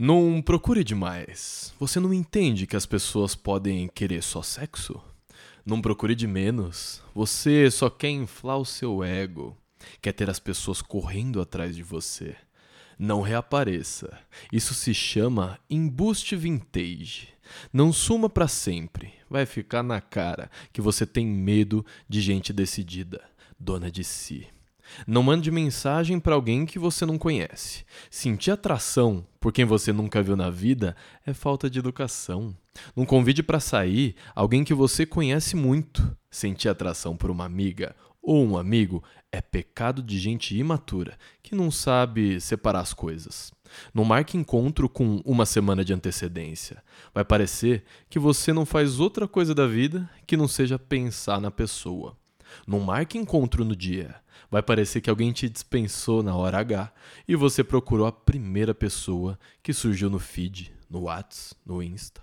Não procure demais. Você não entende que as pessoas podem querer só sexo? Não procure de menos. Você só quer inflar o seu ego. Quer ter as pessoas correndo atrás de você. Não reapareça. Isso se chama embuste vintage. Não suma para sempre. Vai ficar na cara que você tem medo de gente decidida, dona de si. Não mande mensagem para alguém que você não conhece. Sentir atração por quem você nunca viu na vida é falta de educação. Não convide para sair alguém que você conhece muito. Sentir atração por uma amiga ou um amigo é pecado de gente imatura que não sabe separar as coisas. Não marque encontro com uma semana de antecedência. Vai parecer que você não faz outra coisa da vida que não seja pensar na pessoa. Não marque encontro no dia. Vai parecer que alguém te dispensou na hora H e você procurou a primeira pessoa que surgiu no feed, no Whats, no Insta.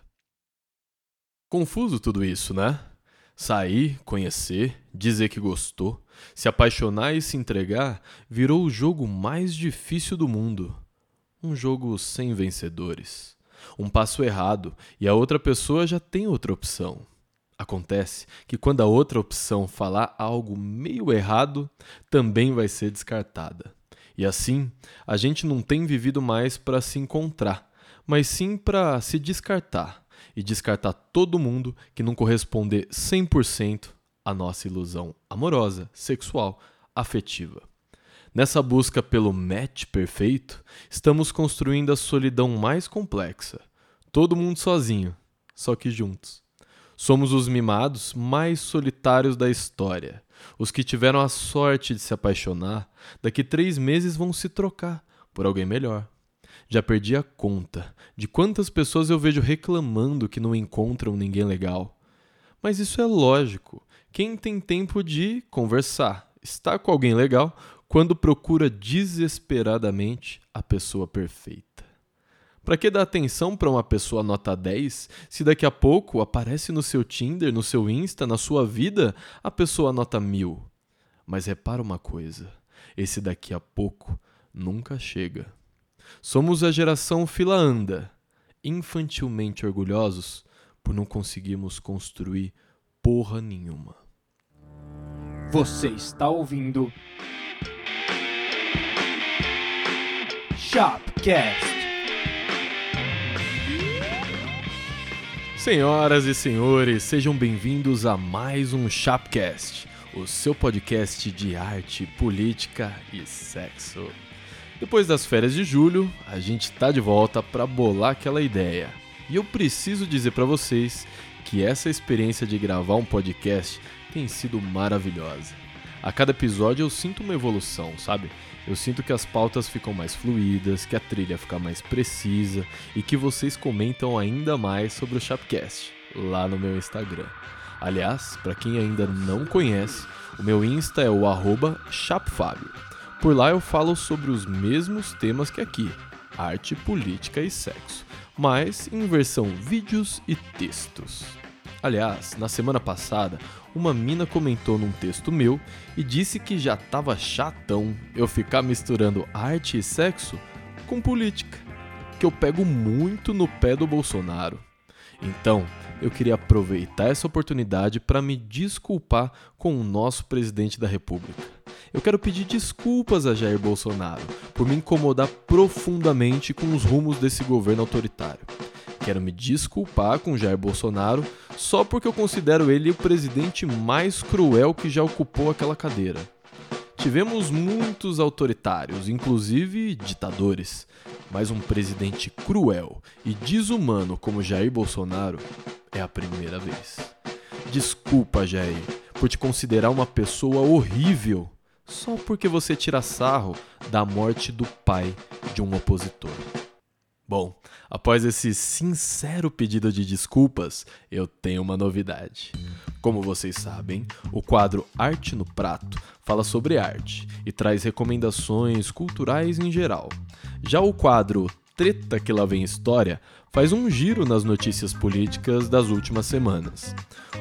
Confuso tudo isso, né? Sair, conhecer, dizer que gostou, se apaixonar e se entregar virou o jogo mais difícil do mundo. Um jogo sem vencedores. Um passo errado e a outra pessoa já tem outra opção. Acontece que quando a outra opção falar algo meio errado, também vai ser descartada. E assim, a gente não tem vivido mais para se encontrar, mas sim para se descartar e descartar todo mundo que não corresponder 100% à nossa ilusão amorosa, sexual, afetiva. Nessa busca pelo match perfeito, estamos construindo a solidão mais complexa. Todo mundo sozinho, só que juntos. Somos os mimados mais solitários da história. Os que tiveram a sorte de se apaixonar, daqui três meses vão se trocar por alguém melhor. Já perdi a conta de quantas pessoas eu vejo reclamando que não encontram ninguém legal. Mas isso é lógico. Quem tem tempo de conversar, estar com alguém legal, quando procura desesperadamente a pessoa perfeita? Para que dar atenção para uma pessoa nota 10 se daqui a pouco aparece no seu Tinder, no seu Insta, na sua vida, a pessoa nota 1000? Mas repara uma coisa: esse daqui a pouco nunca chega. Somos a geração fila anda, infantilmente orgulhosos por não conseguirmos construir porra nenhuma. Você está ouvindo Shopcast. Senhoras e senhores, sejam bem-vindos a mais um Chapcast, o seu podcast de arte, política e sexo. Depois das férias de julho, a gente tá de volta para bolar aquela ideia. E eu preciso dizer para vocês que essa experiência de gravar um podcast tem sido maravilhosa. A cada episódio eu sinto uma evolução, sabe? Eu sinto que as pautas ficam mais fluídas, que a trilha fica mais precisa e que vocês comentam ainda mais sobre o Chapcast lá no meu Instagram. Aliás, para quem ainda não conhece, o meu Insta é o chapfabio. Por lá eu falo sobre os mesmos temas que aqui, arte, política e sexo, mas em versão vídeos e textos. Aliás, na semana passada, uma mina comentou num texto meu e disse que já tava chatão eu ficar misturando arte e sexo com política, que eu pego muito no pé do Bolsonaro. Então, eu queria aproveitar essa oportunidade para me desculpar com o nosso presidente da República. Eu quero pedir desculpas a Jair Bolsonaro por me incomodar profundamente com os rumos desse governo autoritário. Quero me desculpar com Jair Bolsonaro só porque eu considero ele o presidente mais cruel que já ocupou aquela cadeira. Tivemos muitos autoritários, inclusive ditadores, mas um presidente cruel e desumano como Jair Bolsonaro é a primeira vez. Desculpa, Jair, por te considerar uma pessoa horrível só porque você tira sarro da morte do pai de um opositor. Bom, após esse sincero pedido de desculpas, eu tenho uma novidade. Como vocês sabem, o quadro Arte no Prato fala sobre arte e traz recomendações culturais em geral. Já o quadro Treta que lá vem história faz um giro nas notícias políticas das últimas semanas.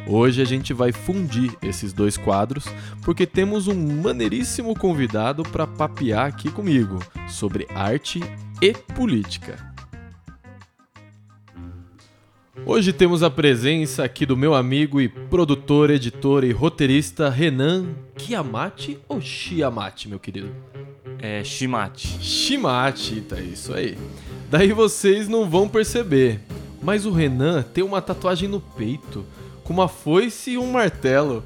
Hoje a gente vai fundir esses dois quadros porque temos um maneiríssimo convidado para papear aqui comigo sobre arte e política. Hoje temos a presença aqui do meu amigo e produtor, editor e roteirista Renan Kiamati ou Chiamati, meu querido? É Shimate. Shimati, tá isso aí. Daí vocês não vão perceber, mas o Renan tem uma tatuagem no peito com uma foice e um martelo.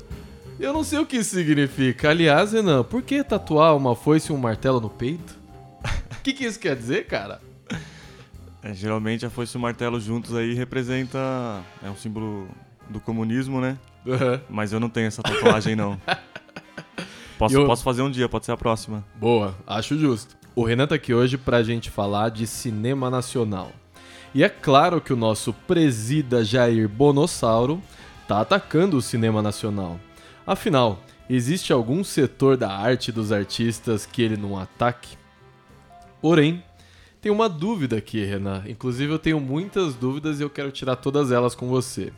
Eu não sei o que isso significa. Aliás, Renan, por que tatuar uma foice e um martelo no peito? O que, que isso quer dizer, cara? É, geralmente a foice e o martelo juntos aí representa. É um símbolo do comunismo, né? Uhum. Mas eu não tenho essa tatuagem, não. Posso, Eu- posso fazer um dia, pode ser a próxima. Boa, acho justo. O Renan tá aqui hoje pra gente falar de cinema nacional. E é claro que o nosso presida Jair Bonossauro tá atacando o cinema nacional. Afinal, existe algum setor da arte dos artistas que ele não ataque? Porém, tem uma dúvida aqui, Renan. Inclusive, eu tenho muitas dúvidas e eu quero tirar todas elas com você.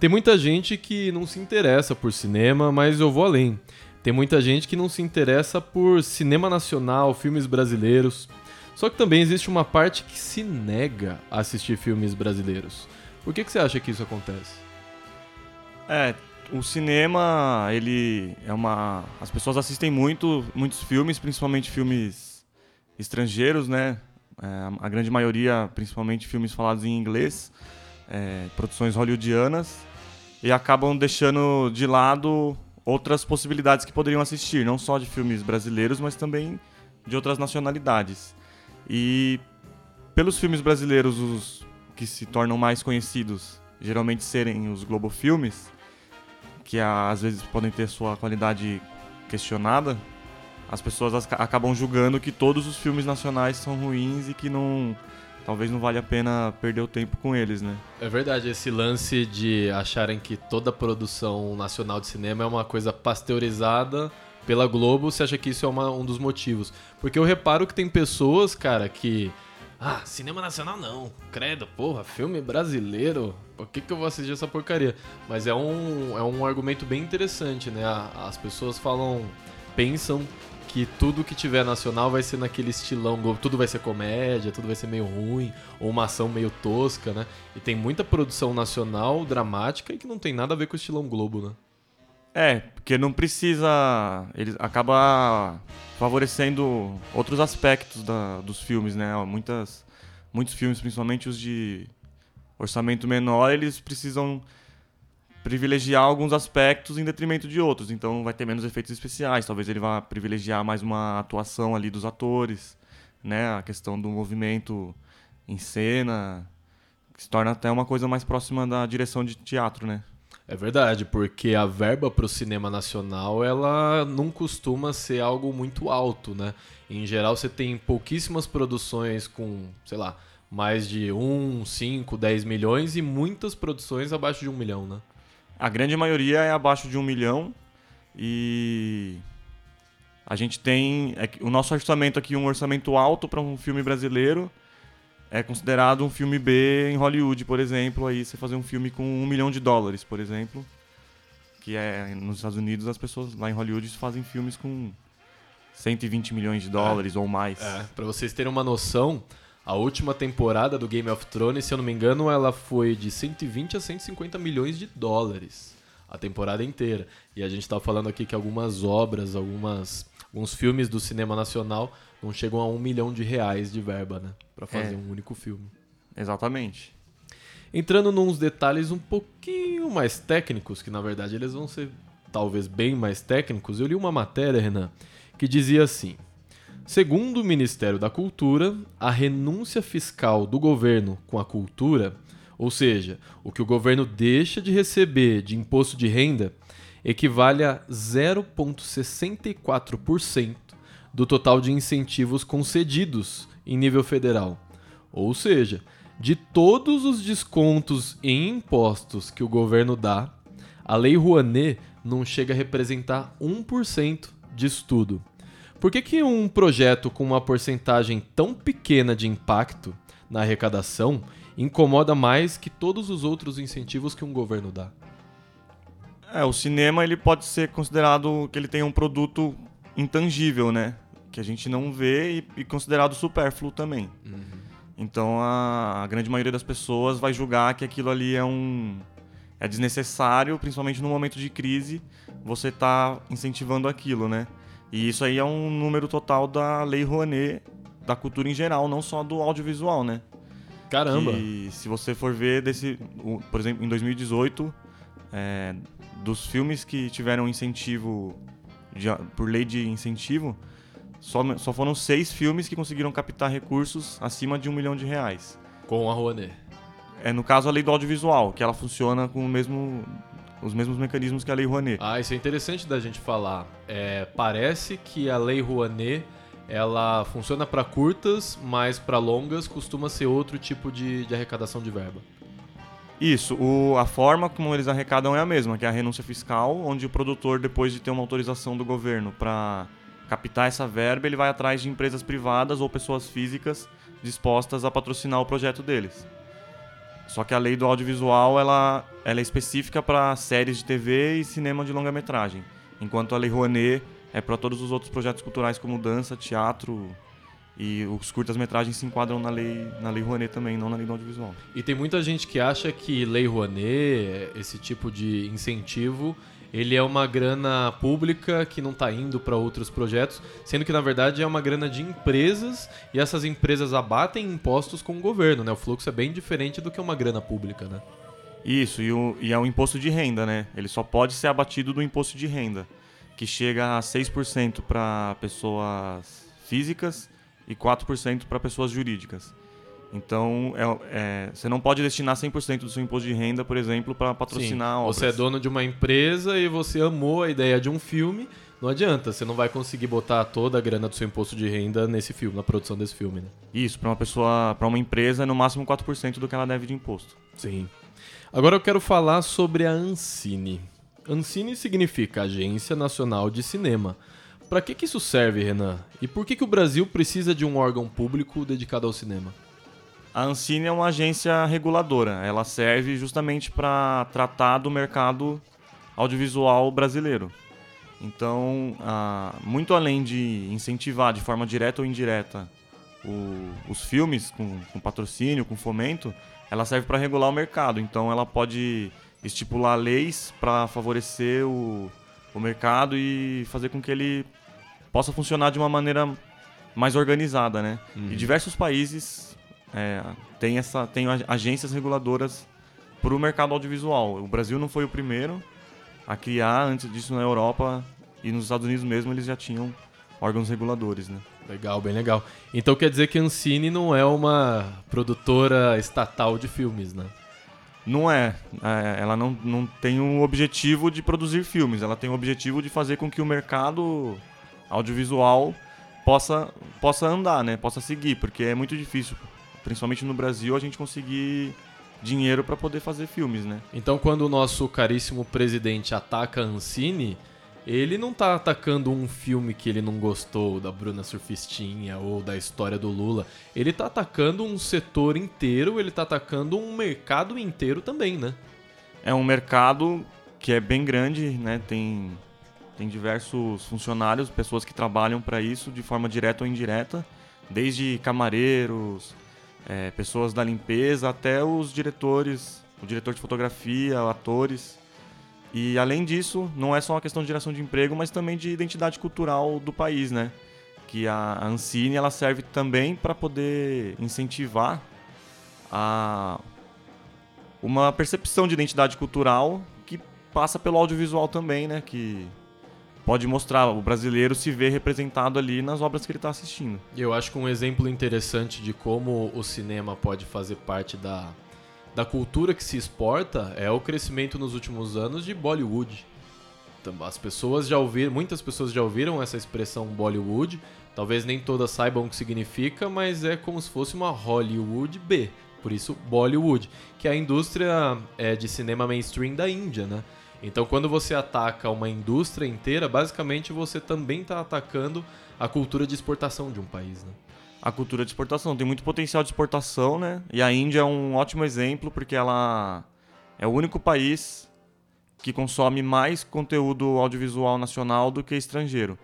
Tem muita gente que não se interessa por cinema, mas eu vou além. Tem muita gente que não se interessa por cinema nacional, filmes brasileiros. Só que também existe uma parte que se nega a assistir filmes brasileiros. Por que, que você acha que isso acontece? É, o cinema, ele é uma. As pessoas assistem muito, muitos filmes, principalmente filmes estrangeiros, né? É, a grande maioria, principalmente filmes falados em inglês, é, produções hollywoodianas, e acabam deixando de lado outras possibilidades que poderiam assistir, não só de filmes brasileiros, mas também de outras nacionalidades. E pelos filmes brasileiros, os que se tornam mais conhecidos, geralmente serem os Globofilmes, que ah, às vezes podem ter sua qualidade questionada, as pessoas as- acabam julgando que todos os filmes nacionais são ruins e que não talvez não vale a pena perder o tempo com eles, né? É verdade, esse lance de acharem que toda produção nacional de cinema é uma coisa pasteurizada pela Globo, você acha que isso é uma- um dos motivos? Porque eu reparo que tem pessoas, cara, que. Ah, cinema nacional não. Credo, porra, filme brasileiro. Por que, que eu vou assistir essa porcaria? Mas é um, é um argumento bem interessante, né? As pessoas falam. pensam que tudo que tiver nacional vai ser naquele estilão. Tudo vai ser comédia, tudo vai ser meio ruim, ou uma ação meio tosca, né? E tem muita produção nacional dramática e que não tem nada a ver com o estilão Globo, né? É, porque não precisa. Ele acaba favorecendo outros aspectos da- dos filmes, né? Muitas, muitos filmes, principalmente os de orçamento menor, eles precisam privilegiar alguns aspectos em detrimento de outros. Então vai ter menos efeitos especiais. Talvez ele vá privilegiar mais uma atuação ali dos atores, né? A questão do movimento em cena, que se torna até uma coisa mais próxima da direção de teatro, né? É verdade, porque a verba pro cinema nacional, ela não costuma ser algo muito alto, né? Em geral, você tem pouquíssimas produções com, sei lá, mais de 1, 5, 10 milhões e muitas produções abaixo de 1 milhão, né? A grande maioria é abaixo de um milhão e a gente tem é o nosso orçamento aqui um orçamento alto para um filme brasileiro é considerado um filme B em Hollywood, por exemplo. Aí você fazer um filme com um milhão de dólares, por exemplo, que é nos Estados Unidos as pessoas lá em Hollywood fazem filmes com 120 milhões de dólares ou mais. É, pra vocês terem uma noção, a última temporada do Game of Thrones, se eu não me engano, ela foi de 120 a 150 milhões de dólares. A temporada inteira. E a gente tá falando aqui que algumas obras, algumas, alguns filmes do cinema nacional não chegam a um milhão de reais de verba, né? Pra fazer É. um único filme. Exatamente. Entrando nos detalhes um pouquinho mais técnicos, que na verdade eles vão ser talvez bem mais técnicos, eu li uma matéria, Renan, que dizia assim: Segundo o Ministério da Cultura, a renúncia fiscal do governo com a cultura, ou seja, o que o governo deixa de receber de imposto de renda, equivale a 0,64% do total de incentivos concedidos em nível federal. Ou seja, de todos os descontos em impostos que o governo dá, a Lei Rouanet não chega a representar 1% disso tudo. Por que, que um projeto com uma porcentagem tão pequena de impacto na arrecadação incomoda mais que todos os outros incentivos que um governo dá? É, o cinema ele pode ser considerado que ele tem um produto intangível, né? Que a gente não vê e, e considerado supérfluo também. Então a, a grande maioria das pessoas vai julgar que aquilo ali é um é desnecessário, principalmente no momento de crise, você está incentivando aquilo, né? E isso aí é um número total da Lei Rouanet, da cultura em geral, não só do audiovisual, né? Caramba! E se você for ver desse, por exemplo, em 2018, é, dos filmes que tiveram incentivo de- por lei de incentivo, só, só foram seis filmes que conseguiram captar recursos acima de um milhão de reais. Com a Rouanet. É no caso a lei do audiovisual, que ela funciona com o mesmo, os mesmos mecanismos que a lei Rouanet. Ah, isso é interessante da gente falar. É, parece que a Lei Rouanet ela funciona para curtas, mas para longas costuma ser outro tipo de, de arrecadação de verba. Isso, o- a forma como eles arrecadam é a mesma, que é a renúncia fiscal, onde o produtor, depois de ter uma autorização do governo para captar essa verba, ele vai atrás de empresas privadas ou pessoas físicas dispostas a patrocinar o projeto deles. Só que a lei do audiovisual ela, ela é específica para séries de TV e cinema de longa-metragem, enquanto a lei Rouanet é para todos os outros projetos culturais como dança, teatro e os curtas-metragens se enquadram na lei, na lei Rouanet também, não na lei do audiovisual. E tem muita gente que acha que Lei Rouanet, esse tipo de incentivo, ele é uma grana pública que não está indo para outros projetos, sendo que na verdade é uma grana de empresas e essas empresas abatem impostos com o governo, né? O fluxo é bem diferente do que uma grana pública, né? Isso, e, o- e é um imposto de renda, né? Ele só pode ser abatido do imposto de renda, que chega a 6% para pessoas físicas e 4% para pessoas jurídicas. Então, é- é, você não pode destinar 100% do seu imposto de renda, por exemplo, para patrocinar Sim, obras. Você é dono de uma empresa e você amou a ideia de um filme, não adianta, você não vai conseguir botar toda a grana do seu imposto de renda nesse filme, na produção desse filme, né? Isso, para uma pessoa, para uma empresa, é no máximo 4% do que ela deve de imposto. Sim. Agora eu quero falar sobre a Ancine. Ancine significa Agência Nacional de Cinema. Para que, que isso serve, Renan? E por que, que o Brasil precisa de um órgão público dedicado ao cinema? A Ancine é uma agência reguladora. Ela serve justamente para tratar do mercado audiovisual brasileiro. Então, ah, muito além de incentivar de forma direta ou indireta o- os filmes com, com patrocínio, com fomento, ela serve para regular o mercado. Então, ela pode estipular leis para favorecer o, o mercado e fazer com que ele possa funcionar de uma maneira mais organizada, né? E diversos países é, têm essa, têm ag- agências reguladoras para o mercado audiovisual. O Brasil não foi o primeiro a criar, antes disso na Europa e nos Estados Unidos mesmo eles já tinham órgãos reguladores, né? Legal, bem legal. Então quer dizer que a Ancine não é uma produtora estatal de filmes, né? Não é, é, ela não, não tem o objetivo de produzir filmes, ela tem o objetivo de fazer com que o mercado audiovisual possa, possa andar, né? Possa seguir, porque é muito difícil, principalmente no Brasil, a gente conseguir dinheiro para poder fazer filmes, né? Então quando o nosso caríssimo presidente ataca a Ancine, ele não tá atacando um filme que ele não gostou da Bruna Surfistinha ou da história do Lula. Ele tá atacando um setor inteiro, ele tá atacando um mercado inteiro também, né? É um mercado que é bem grande, né? Tem, tem diversos funcionários, pessoas que trabalham para isso de forma direta ou indireta, desde camareiros, é, pessoas da limpeza até os diretores, o diretor de fotografia, atores. E além disso, não é só uma questão de geração de emprego, mas também de identidade cultural do país, né? Que a Ancine ela serve também para poder incentivar a uma percepção de identidade cultural que passa pelo audiovisual também, né? Que pode mostrar o brasileiro se vê representado ali nas obras que ele está assistindo. Eu acho que um exemplo interessante de como o cinema pode fazer parte da, da cultura que se exporta é o crescimento nos últimos anos de Bollywood. Então, As pessoas já ouviram, muitas pessoas já ouviram essa expressão Bollywood. Talvez nem todas saibam o que significa, mas é como se fosse uma Hollywood B. Por isso, Bollywood, que é a indústria é, de cinema mainstream da Índia, né? Então, quando você ataca uma indústria inteira, basicamente você também está atacando a cultura de exportação de um país, né? A cultura de exportação tem muito potencial de exportação, né? E a Índia é um ótimo exemplo porque ela é o único país que consome mais conteúdo audiovisual nacional do que estrangeiro.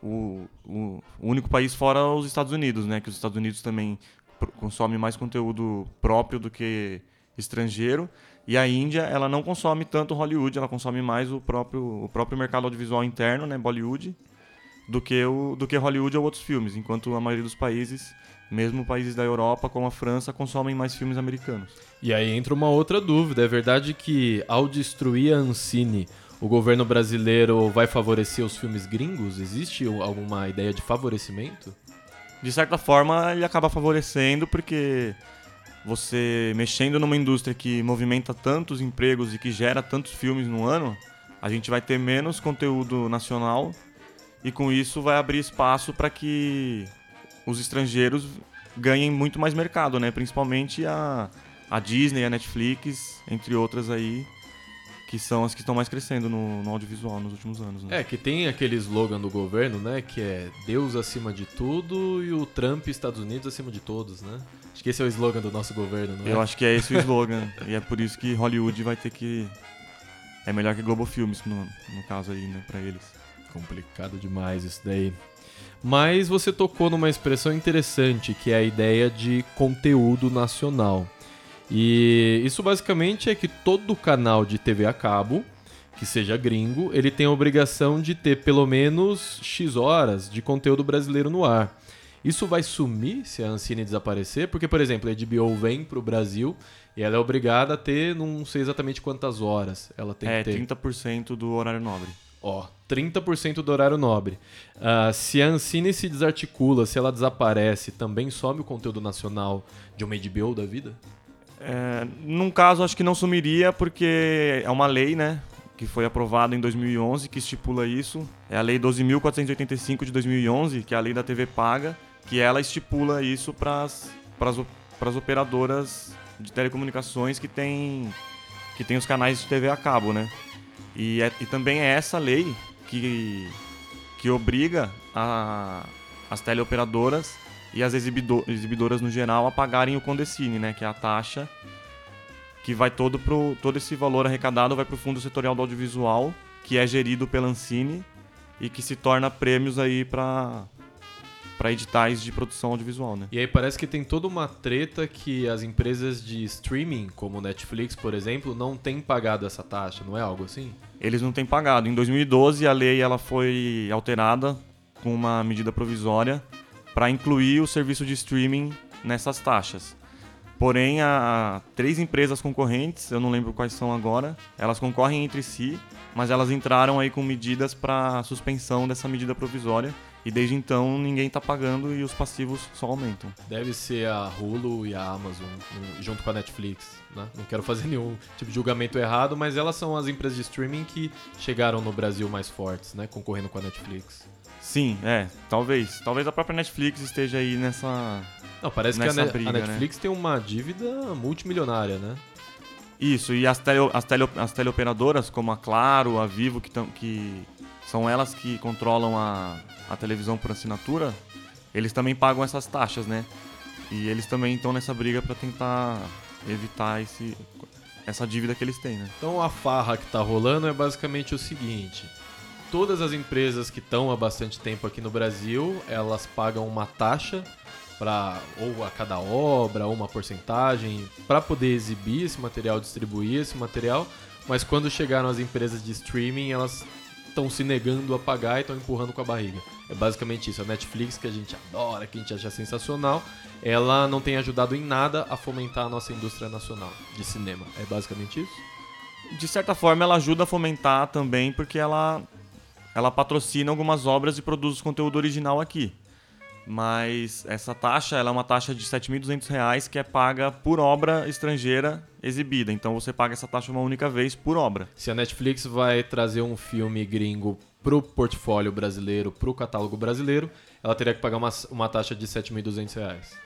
O, o, o único país fora os Estados Unidos, né? Que os Estados Unidos também consome mais conteúdo próprio do que estrangeiro. E a Índia, ela não consome tanto Hollywood, ela consome mais o próprio, o próprio mercado audiovisual interno, né, Bollywood, do que, o, do que Hollywood ou outros filmes, enquanto a maioria dos países, mesmo países da Europa, como a França, consomem mais filmes americanos. E aí entra uma outra dúvida. É verdade que ao destruir a Ancine, o governo brasileiro vai favorecer os filmes gringos? Existe alguma ideia de favorecimento? De certa forma, ele acaba favorecendo porque você mexendo numa indústria que movimenta tantos empregos e que gera tantos filmes no ano, a gente vai ter menos conteúdo nacional e com isso vai abrir espaço para que os estrangeiros ganhem muito mais mercado, né? Principalmente a, a Disney, a Netflix, entre outras aí, que são as que estão mais crescendo no, no audiovisual nos últimos anos. Né? É, que tem aquele slogan do governo, né? Que é Deus acima de tudo e o Trump Estados Unidos acima de todos, né? Acho que esse é o slogan do nosso governo, não é? Eu acho que é esse o slogan. e é por isso que Hollywood vai ter que. É melhor que Globo Filmes, no, no caso aí, né, pra eles. Complicado demais isso daí. Mas você tocou numa expressão interessante, que é a ideia de conteúdo nacional. E isso basicamente é que todo canal de TV a cabo, que seja gringo, ele tem a obrigação de ter pelo menos X horas de conteúdo brasileiro no ar. Isso vai sumir se a Ancine desaparecer? Porque, por exemplo, a HBO vem pro Brasil e ela é obrigada a ter, não sei exatamente quantas horas ela tem é, que ter. 30% do horário nobre. Ó, 30% do horário nobre. Ah, se a Ancine se desarticula, se ela desaparece, também some o conteúdo nacional de uma HBO da vida? É, num caso, acho que não sumiria porque é uma lei, né? Que foi aprovada em 2011 que estipula isso. É a Lei 12.485 de 2011, que é a lei da TV paga, que ela estipula isso para as operadoras de telecomunicações que tem, que tem os canais de TV a cabo, né? E, é- e também é essa lei que, que obriga a, as teleoperadoras e as exibido- exibidoras no geral a pagarem o Condecine, né? Que é a taxa que vai todo pro todo esse valor arrecadado vai para o Fundo Setorial do Audiovisual, que é gerido pela Ancine e que se torna prêmios aí para para editais de produção audiovisual, né? E aí parece que tem toda uma treta que as empresas de streaming, como Netflix, por exemplo, não têm pagado essa taxa, não é algo assim? Eles não têm pagado. Em 2012 a lei ela foi alterada com uma medida provisória para incluir o serviço de streaming nessas taxas. Porém, há três empresas concorrentes, eu não lembro quais são agora, elas concorrem entre si, mas elas entraram aí com medidas para suspensão dessa medida provisória e desde então ninguém está pagando e os passivos só aumentam. Deve ser a Hulu e a Amazon, um, junto com a Netflix, né? Não quero fazer nenhum tipo de julgamento errado, mas elas são as empresas de streaming que chegaram no Brasil mais fortes, né? Concorrendo com a Netflix. Sim, é, talvez. Talvez a própria Netflix esteja aí nessa. Não, parece que a, Nessa Ne- a briga, né? Netflix tem uma dívida multimilionária, né? Isso, e as, tele, as, tele, as teleoperadoras, como a Claro, a Vivo, que, tão, que são elas que controlam a, a televisão por assinatura, eles também pagam essas taxas, né? E eles também estão nessa briga para tentar evitar esse, essa dívida que eles têm, né? Então a farra que tá rolando é basicamente o seguinte: todas as empresas que estão há bastante tempo aqui no Brasil, elas pagam uma taxa para ou a cada obra, ou uma porcentagem para poder exibir esse material, distribuir esse material, mas quando chegaram as empresas de streaming, elas estão se negando a pagar e estão empurrando com a barriga. É basicamente isso. A Netflix, que a gente adora, que a gente acha sensacional, ela não tem ajudado em nada a fomentar a nossa indústria nacional de cinema. É basicamente isso? De certa forma, ela ajuda a fomentar também, porque ela, ela patrocina algumas obras e produz conteúdo original aqui. Mas essa taxa ela é uma taxa de 7.200 reais que é paga por obra estrangeira exibida. Então você paga essa taxa uma única vez por obra. Se a Netflix vai trazer um filme gringo pro portfólio brasileiro, pro catálogo brasileiro, ela teria que pagar uma, uma taxa de 7.200 reais.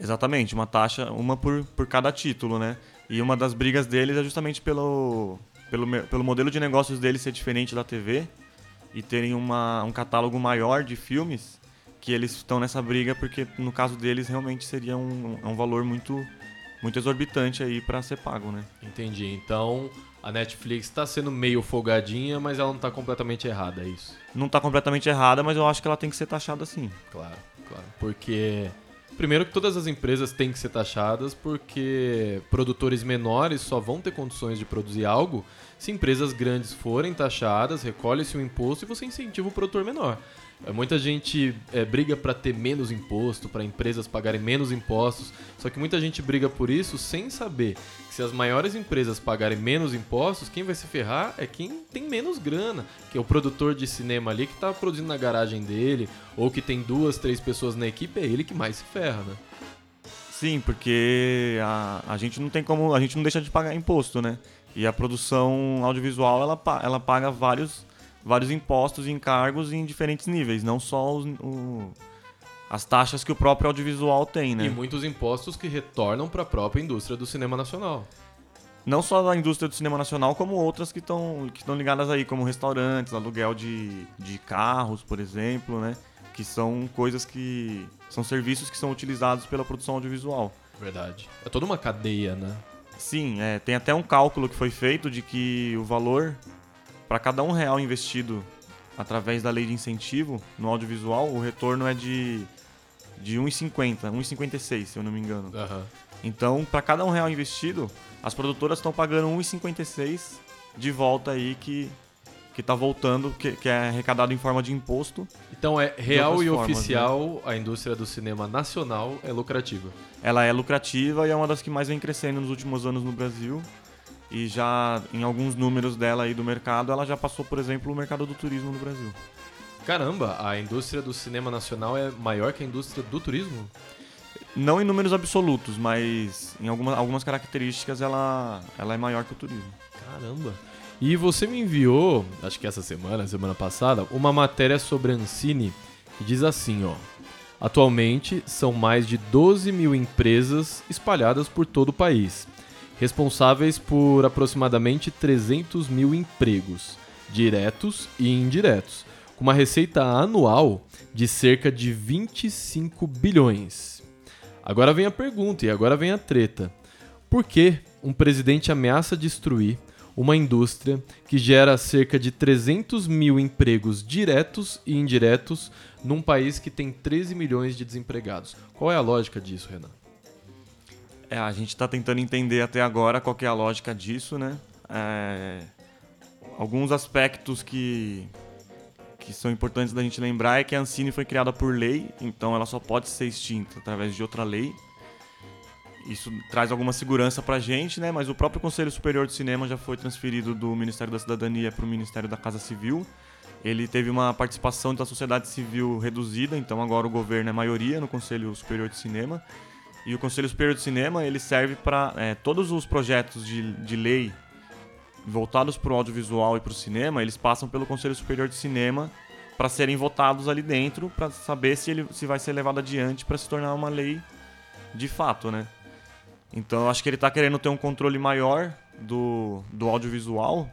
Exatamente, uma taxa, uma por, por cada título, né? E uma das brigas deles é justamente pelo, pelo, pelo modelo de negócios deles ser diferente da TV e terem uma, um catálogo maior de filmes que eles estão nessa briga porque no caso deles realmente seria um, um valor muito muito exorbitante aí para ser pago, né? Entendi. Então a Netflix está sendo meio folgadinha, mas ela não está completamente errada, é isso? Não tá completamente errada, mas eu acho que ela tem que ser taxada assim. Claro, claro. Porque Primeiro que todas as empresas têm que ser taxadas porque produtores menores só vão ter condições de produzir algo se empresas grandes forem taxadas, recolhe-se o imposto e você incentiva o produtor menor. É, muita gente é, briga para ter menos imposto, para empresas pagarem menos impostos, só que muita gente briga por isso sem saber que se as maiores empresas pagarem menos impostos, quem vai se ferrar é quem tem menos grana, que é o produtor de cinema ali que está produzindo na garagem dele, ou que tem duas, três pessoas na equipe, é ele que mais se ferra, né? Sim, porque a, a gente não tem como. A gente não deixa de pagar imposto, né? E a produção audiovisual ela, ela paga vários vários impostos e encargos em diferentes níveis, não só os, o, as taxas que o próprio audiovisual tem, né? E muitos impostos que retornam para a própria indústria do cinema nacional. Não só da indústria do cinema nacional, como outras que estão que ligadas aí, como restaurantes, aluguel de, de carros, por exemplo, né? Que são coisas que. são serviços que são utilizados pela produção audiovisual. Verdade. É toda uma cadeia, né? Sim, é, tem até um cálculo que foi feito de que o valor para cada um real investido através da lei de incentivo no audiovisual, o retorno é de, de 1,50, 1,56, se eu não me engano. Uhum. Então, para cada um real investido, as produtoras estão pagando 1,56 de volta aí que que está voltando, que, que, é arrecadado em forma de imposto. Então é real e formas, né? oficial, né? a indústria do cinema nacional é lucrativa. Ela é lucrativa e é uma das que mais vem crescendo nos últimos anos no Brasil e já em alguns números dela aí do mercado, ela já passou, por exemplo, o mercado do turismo no Brasil. Caramba, a indústria do cinema nacional é maior que a indústria do turismo? Não em números absolutos, mas em alguma, algumas características ela, ela é maior que o turismo. Caramba! E você me enviou, acho que essa semana, semana passada, uma matéria sobre a Ancine que diz assim, ó. Atualmente, são mais de 12 mil empresas espalhadas por todo o país responsáveis por aproximadamente 300 mil empregos, diretos e indiretos, com uma receita anual de cerca de 25 bilhões. Agora vem a pergunta e agora vem a treta. Por que um presidente ameaça destruir uma indústria que gera cerca de 300 mil empregos diretos e indiretos num país que tem 13 milhões de desempregados? Qual é a lógica disso, Renan? É, a gente está tentando entender até agora qual é a lógica disso, né? É, alguns aspectos que, que são importantes da gente lembrar é que a Ancine foi criada por lei, então ela só pode ser extinta através de outra lei. Isso traz alguma segurança para a gente, né? Mas o próprio Conselho Superior de Cinema já foi transferido do Ministério da Cidadania para o Ministério da Casa Civil. Ele teve uma participação da sociedade civil reduzida, então agora o governo é maioria no Conselho Superior de Cinema. E o Conselho Superior de Cinema ele serve para é, todos os projetos de, de lei voltados para o audiovisual e para o cinema, eles passam pelo Conselho Superior de Cinema para serem votados ali dentro, para saber se ele se vai ser levado adiante para se tornar uma lei de fato, né? Então eu acho que ele está querendo ter um controle maior do, do audiovisual,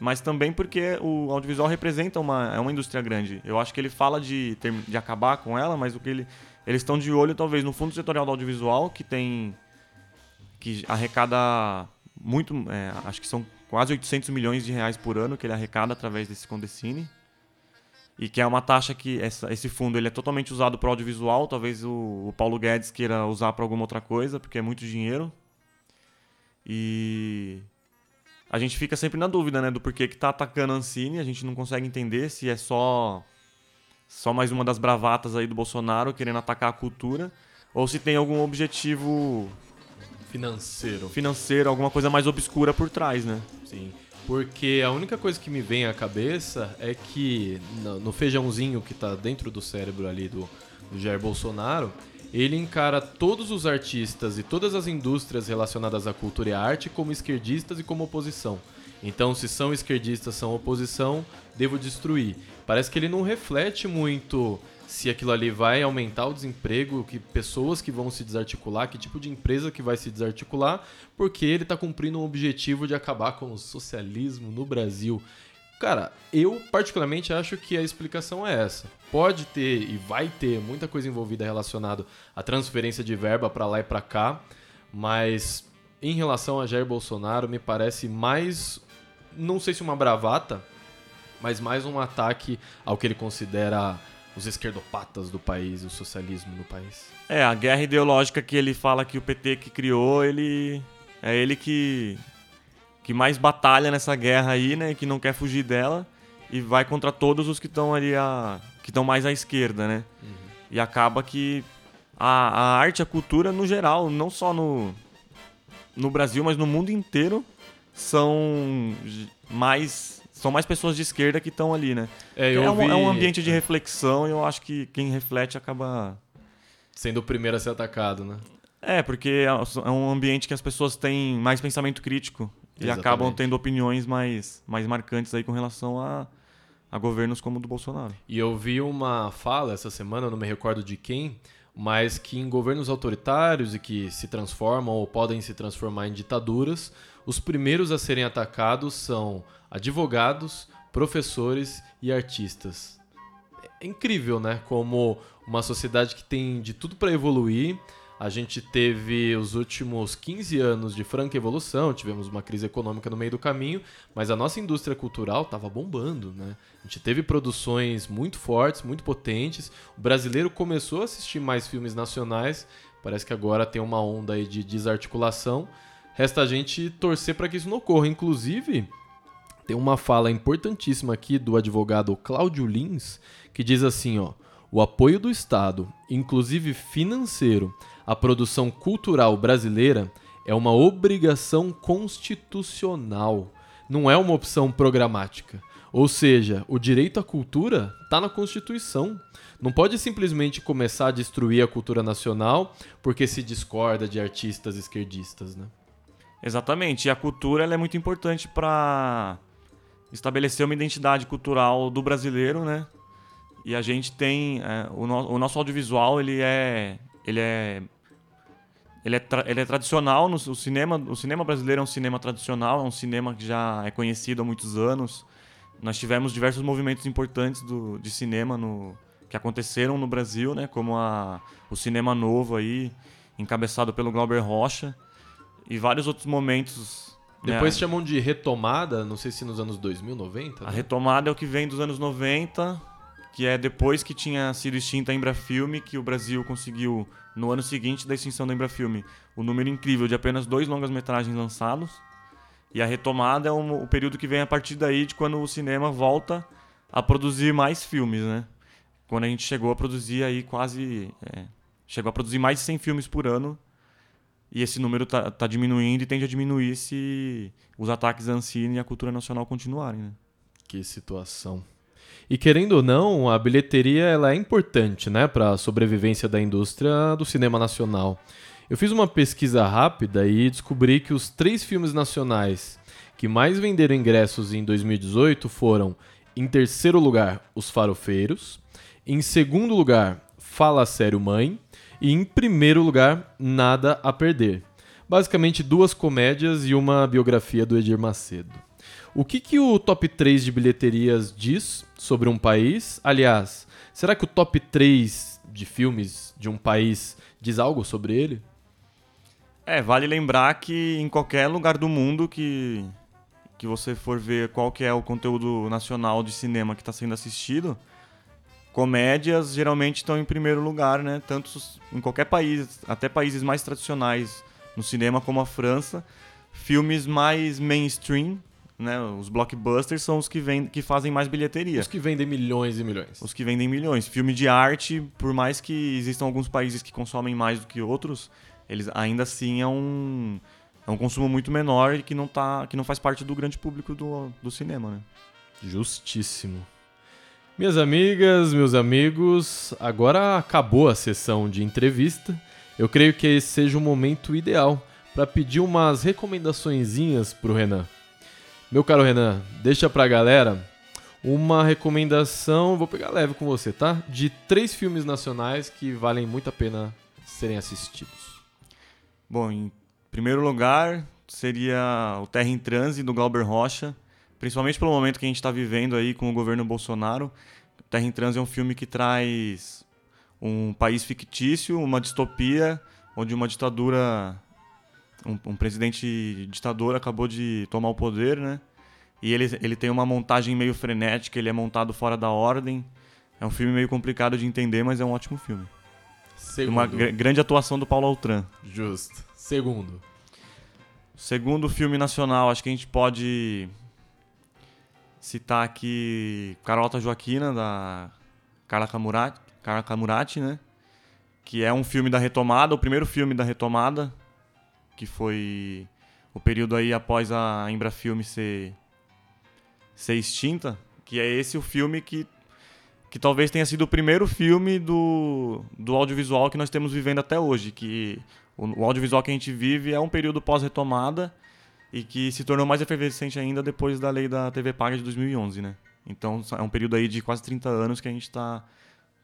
mas também porque o audiovisual representa uma, é uma indústria grande. Eu acho que ele fala de, de acabar com ela, mas o que ele eles estão de olho, talvez, no Fundo Setorial do Audiovisual, que tem. que arrecada muito. É, acho que são quase 800 milhões de reais por ano que ele arrecada através desse Condecine. E que é uma taxa que essa, esse fundo ele é totalmente usado para audiovisual. Talvez o, o Paulo Guedes queira usar para alguma outra coisa, porque é muito dinheiro. E a gente fica sempre na dúvida, né, do porquê que tá atacando a Ancine, a gente não consegue entender se é só só mais uma das bravatas aí do Bolsonaro querendo atacar a cultura, ou se tem algum objetivo financeiro. Financeiro, alguma coisa mais obscura por trás, né? Sim. Porque a única coisa que me vem à cabeça é que no feijãozinho que está dentro do cérebro ali do, do Jair Bolsonaro, ele encara todos os artistas e todas as indústrias relacionadas à cultura e à arte como esquerdistas e como oposição. Então, se são esquerdistas, são oposição, devo destruir. Parece que ele não reflete muito se aquilo ali vai aumentar o desemprego, que pessoas que vão se desarticular, que tipo de empresa que vai se desarticular, porque ele está cumprindo um objetivo de acabar com o socialismo no Brasil. Cara, eu particularmente acho que a explicação é essa. Pode ter e vai ter muita coisa envolvida relacionada à transferência de verba para lá e para cá, mas em relação a Jair Bolsonaro, me parece mais não sei se uma bravata, mas mais um ataque ao que ele considera os esquerdopatas do país, o socialismo no país. É, a guerra ideológica que ele fala que o PT que criou, ele é ele que que mais batalha nessa guerra aí, né, que não quer fugir dela e vai contra todos os que estão ali a que estão mais à esquerda, né? Uhum. E acaba que a, a arte, a cultura no geral, não só no no Brasil, mas no mundo inteiro são mais são mais pessoas de esquerda que estão ali, né? É, é, um, vi... é, um, ambiente de reflexão e eu acho que quem reflete acaba. Sendo o primeiro a ser atacado, né? É, porque é, é um ambiente que as pessoas têm mais pensamento crítico e Exatamente. acabam tendo opiniões mais, mais marcantes aí com relação a, a governos como o do Bolsonaro. E eu vi uma fala essa semana, não me recordo de quem, mas que em governos autoritários e que se transformam ou podem se transformar em ditaduras, os primeiros a serem atacados são advogados, professores e artistas. É incrível, né? Como uma sociedade que tem de tudo para evoluir. A gente teve os últimos 15 anos de franca evolução, tivemos uma crise econômica no meio do caminho, mas a nossa indústria cultural estava bombando, né? A gente teve produções muito fortes, muito potentes. O brasileiro começou a assistir mais filmes nacionais, parece que agora tem uma onda aí de desarticulação. Resta a gente torcer para que isso não ocorra. Inclusive, tem uma fala importantíssima aqui do advogado Cláudio Lins, que diz assim, ó: "O apoio do Estado, inclusive financeiro, à produção cultural brasileira é uma obrigação constitucional, não é uma opção programática. Ou seja, o direito à cultura está na Constituição. Não pode simplesmente começar a destruir a cultura nacional porque se discorda de artistas esquerdistas, né? Exatamente. E a cultura é muito importante para estabelecer uma identidade cultural do brasileiro, né? E a gente tem é, o, no, o, nosso audiovisual ele é ele é ele é, ele é tradicional no o cinema o cinema brasileiro é um cinema tradicional é um cinema que já é conhecido há muitos anos nós tivemos diversos movimentos importantes do, de cinema no, que aconteceram no Brasil né como a, o cinema novo aí encabeçado pelo Glauber Rocha e vários outros momentos. Depois né? chamam de retomada, não sei se nos anos 2000, 90. A né? retomada é o que vem dos anos 90, que é depois que tinha sido extinta a Embrafilme, que o Brasil conseguiu, no ano seguinte da extinção da Embrafilme, o um número incrível de apenas dois longas-metragens lançados. E a retomada é um, o período que vem a partir daí, de quando o cinema volta a produzir mais filmes, né? Quando a gente chegou a produzir aí quase... É, chegou a produzir mais de 100 filmes por ano e esse número está tá diminuindo e tende a diminuir se os ataques à Ancine e à cultura nacional continuarem. Né? Que situação. E querendo ou não, a bilheteria ela é importante né, para a sobrevivência da indústria do cinema nacional. Eu fiz uma pesquisa rápida e descobri que os três filmes nacionais que mais venderam ingressos em 2018 foram, em terceiro lugar, Os Farofeiros, em segundo lugar, Fala Sério Mãe e em primeiro lugar, Nada a Perder. Basicamente duas comédias e uma biografia do Edir Macedo. O que, que o top 3 de bilheterias diz sobre um país? Aliás, será que o top 3 de filmes de um país diz algo sobre ele? É, vale lembrar que em qualquer lugar do mundo que, que você for ver qual que é o conteúdo nacional de cinema que está sendo assistido, comédias geralmente estão em primeiro lugar, né? Tanto em qualquer país, até países mais tradicionais no cinema como a França, filmes mais mainstream, né? Os blockbusters são os que, vend que fazem mais bilheteria. Os que vendem milhões e milhões. Os que vendem milhões. Filme de arte, por mais que existam alguns países que consomem mais do que outros, eles ainda assim é um, é um consumo muito menor e que não, tá, que não faz parte do grande público do, do cinema, né? Justíssimo. Minhas amigas, meus amigos, agora acabou a sessão de entrevista. Eu creio que esse seja o momento ideal para pedir umas recomendaçõezinhas pro Renan. Meu caro Renan, deixa pra galera uma recomendação, vou pegar leve com você, tá? De três filmes nacionais que valem muito a pena serem assistidos. Bom, em primeiro lugar seria o Terra em Transe do Glauber Rocha principalmente pelo momento que a gente está vivendo aí com o governo Bolsonaro. Terra em Trans é um filme que traz um país fictício, uma distopia, onde uma ditadura, um, um presidente ditador acabou de tomar o poder, né? E ele, ele tem uma montagem meio frenética, ele é montado fora da ordem. É um filme meio complicado de entender, mas é um ótimo filme. Segundo. Uma gr- grande atuação do Paulo Altran. Justo. Segundo. Segundo filme nacional, acho que a gente pode citar aqui Carlota Joaquina, da Carla Camurati, Carla Camurati, né? Que é um filme da retomada, o primeiro filme da retomada, que foi o período aí após a Embrafilme ser, ser extinta, que é esse o filme que, que talvez tenha sido o primeiro filme do, do audiovisual que nós temos vivendo até hoje, que o, o audiovisual que a gente vive é um período pós-retomada e que se tornou mais efervescente ainda depois da lei da TV Paga de 2011, né? Então é um período aí de quase 30 anos que a gente tá,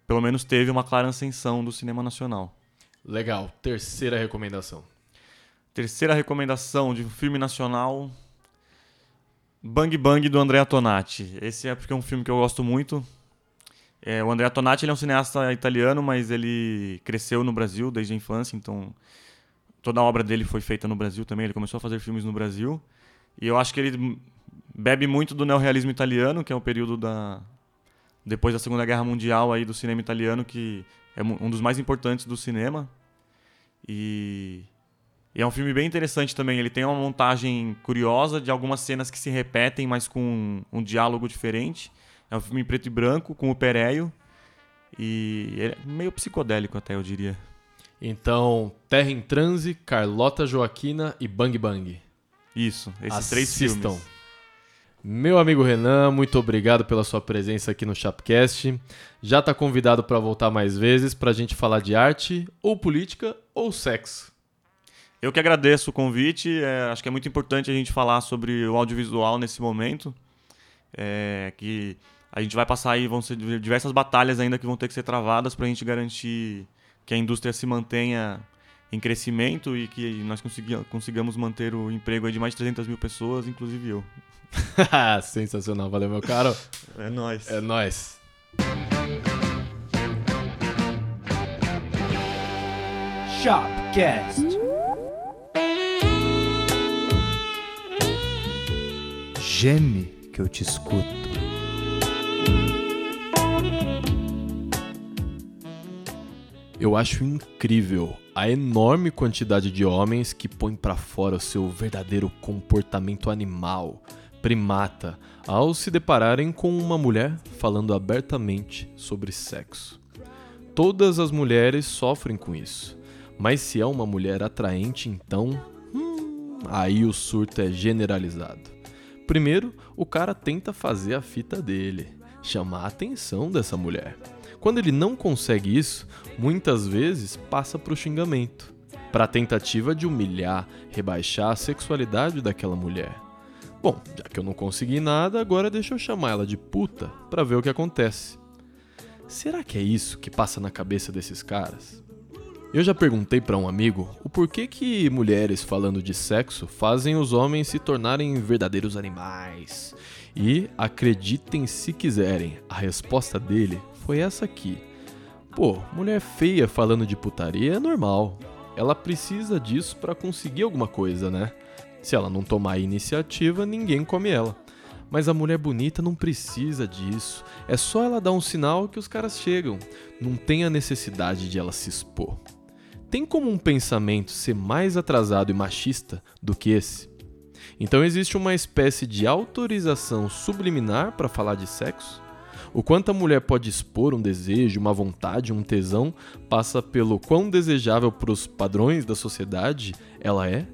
pelo menos teve uma clara ascensão do cinema nacional. Legal. Terceira recomendação. Terceira recomendação de um filme nacional, Bang Bang do Andrea Tonati. Esse é porque é um filme que eu gosto muito. É, o Andrea Tonati ele é um cineasta italiano, mas ele cresceu no Brasil desde a infância, então toda a obra dele foi feita no Brasil também. Ele começou a fazer filmes no Brasil. E eu acho que ele bebe muito do neorrealismo italiano, que é o período da depois da Segunda Guerra Mundial aí do cinema italiano, que é um dos mais importantes do cinema. E, e é um filme bem interessante também. Ele tem uma montagem curiosa de algumas cenas que se repetem, mas com um, um diálogo diferente. É um filme em preto e branco, com o Pereio. E é meio psicodélico até, eu diria. Então, Terra em Transe, Carlota Joaquina e Bang Bang. Isso, esses três Assistam. filmes. Meu amigo Renan, muito obrigado pela sua presença aqui no Chapcast. Já está convidado para voltar mais vezes para a gente falar de arte, ou política, ou sexo. Eu que agradeço o convite. é, acho que é muito importante a gente falar sobre o audiovisual nesse momento. É, que a gente vai passar aí, vão ser diversas batalhas ainda que vão ter que ser travadas para a gente garantir que a indústria se mantenha em crescimento e que nós consigamos manter o emprego aí de mais de 300 mil pessoas, inclusive eu. Sensacional, valeu meu caro. É nóis. É nóis. Shopcast. Geme que eu te escuto. Eu acho incrível a enorme quantidade de homens que põem pra fora o seu verdadeiro comportamento animal, primata, ao se depararem com uma mulher falando abertamente sobre sexo. Todas as mulheres sofrem com isso, mas se é uma mulher atraente, então. hum, aí o surto é generalizado. Primeiro, o cara tenta fazer a fita dele, chamar a atenção dessa mulher. Quando ele não consegue isso, muitas vezes passa pro xingamento, para a tentativa de humilhar, rebaixar a sexualidade daquela mulher. Bom, já que eu não consegui nada, agora deixa eu chamar ela de puta para ver o que acontece. Será que é isso que passa na cabeça desses caras? Eu já perguntei para um amigo o porquê que mulheres falando de sexo fazem os homens se tornarem verdadeiros animais. E acreditem se quiserem, a resposta dele foi essa aqui. Pô, mulher feia falando de putaria é normal. Ela precisa disso para conseguir alguma coisa, né? Se ela não tomar a iniciativa, ninguém come ela. Mas a mulher bonita não precisa disso. É só ela dar um sinal que os caras chegam. Não tem a necessidade de ela se expor. Tem como um pensamento ser mais atrasado e machista do que esse? Então existe uma espécie de autorização subliminar para falar de sexo? O quanto a mulher pode expor um desejo, uma vontade, um tesão, passa pelo quão desejável para os padrões da sociedade ela é?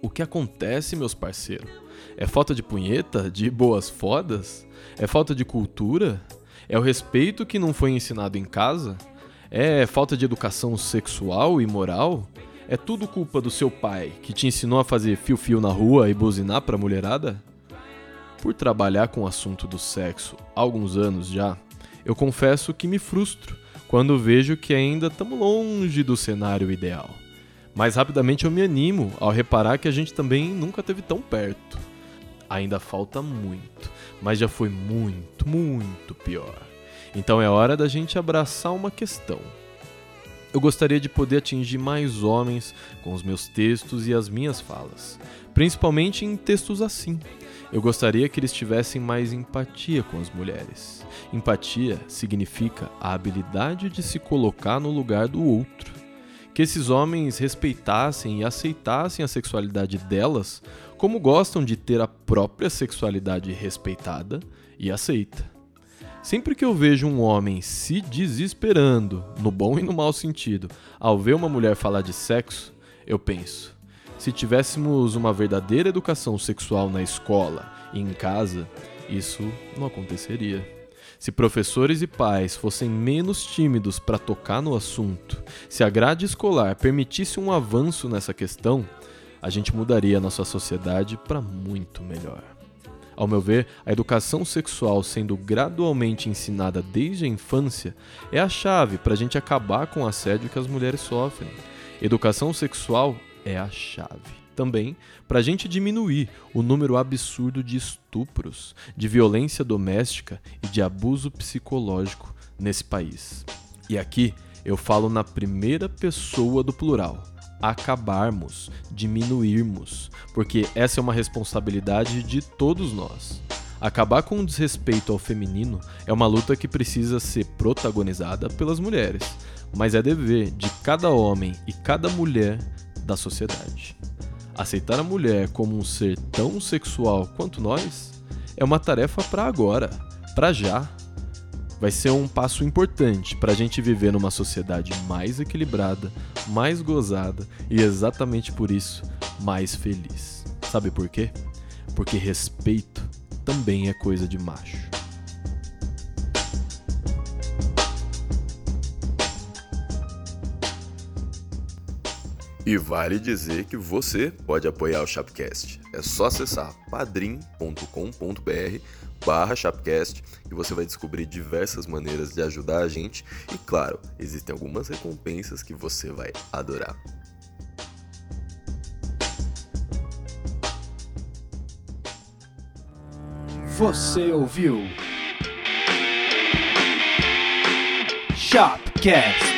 O que acontece, meus parceiros? É falta de punheta? De boas fodas? É falta de cultura? É o respeito que não foi ensinado em casa? É falta de educação sexual e moral? É tudo culpa do seu pai, que te ensinou a fazer fio-fio na rua e buzinar pra mulherada? Por trabalhar com o assunto do sexo há alguns anos já, eu confesso que me frustro quando vejo que ainda estamos longe do cenário ideal. Mas rapidamente eu me animo ao reparar que a gente também nunca teve tão perto. Ainda falta muito, mas já foi muito, muito pior. Então é hora da gente abraçar uma questão. Eu gostaria de poder atingir mais homens com os meus textos e as minhas falas, principalmente em textos assim. Eu gostaria que eles tivessem mais empatia com as mulheres. Empatia significa a habilidade de se colocar no lugar do outro. Que esses homens respeitassem e aceitassem a sexualidade delas como gostam de ter a própria sexualidade respeitada e aceita. Sempre que eu vejo um homem se desesperando, no bom e no mau sentido, ao ver uma mulher falar de sexo, eu penso: se tivéssemos uma verdadeira educação sexual na escola e em casa, isso não aconteceria. Se professores e pais fossem menos tímidos para tocar no assunto, se a grade escolar permitisse um avanço nessa questão, a gente mudaria a nossa sociedade para muito melhor. Ao meu ver, a educação sexual sendo gradualmente ensinada desde a infância é a chave para a gente acabar com o assédio que as mulheres sofrem. Educação sexual é a chave. Também para a gente diminuir o número absurdo de estupros, de violência doméstica e de abuso psicológico nesse país. E aqui eu falo na primeira pessoa do plural acabarmos, diminuirmos, porque essa é uma responsabilidade de todos nós. Acabar com o desrespeito ao feminino é uma luta que precisa ser protagonizada pelas mulheres, mas é dever de cada homem e cada mulher da sociedade. Aceitar a mulher como um ser tão sexual quanto nós é uma tarefa para agora, para já vai ser um passo importante para a gente viver numa sociedade mais equilibrada, mais gozada e exatamente por isso mais feliz. Sabe por quê? Porque respeito também é coisa de macho. E vale dizer que você pode apoiar o Chapcast. É só acessar padrim.com.br barra Chapcast e você vai descobrir diversas maneiras de ajudar a gente e claro, existem algumas recompensas que você vai adorar. Você ouviu? Shopcast.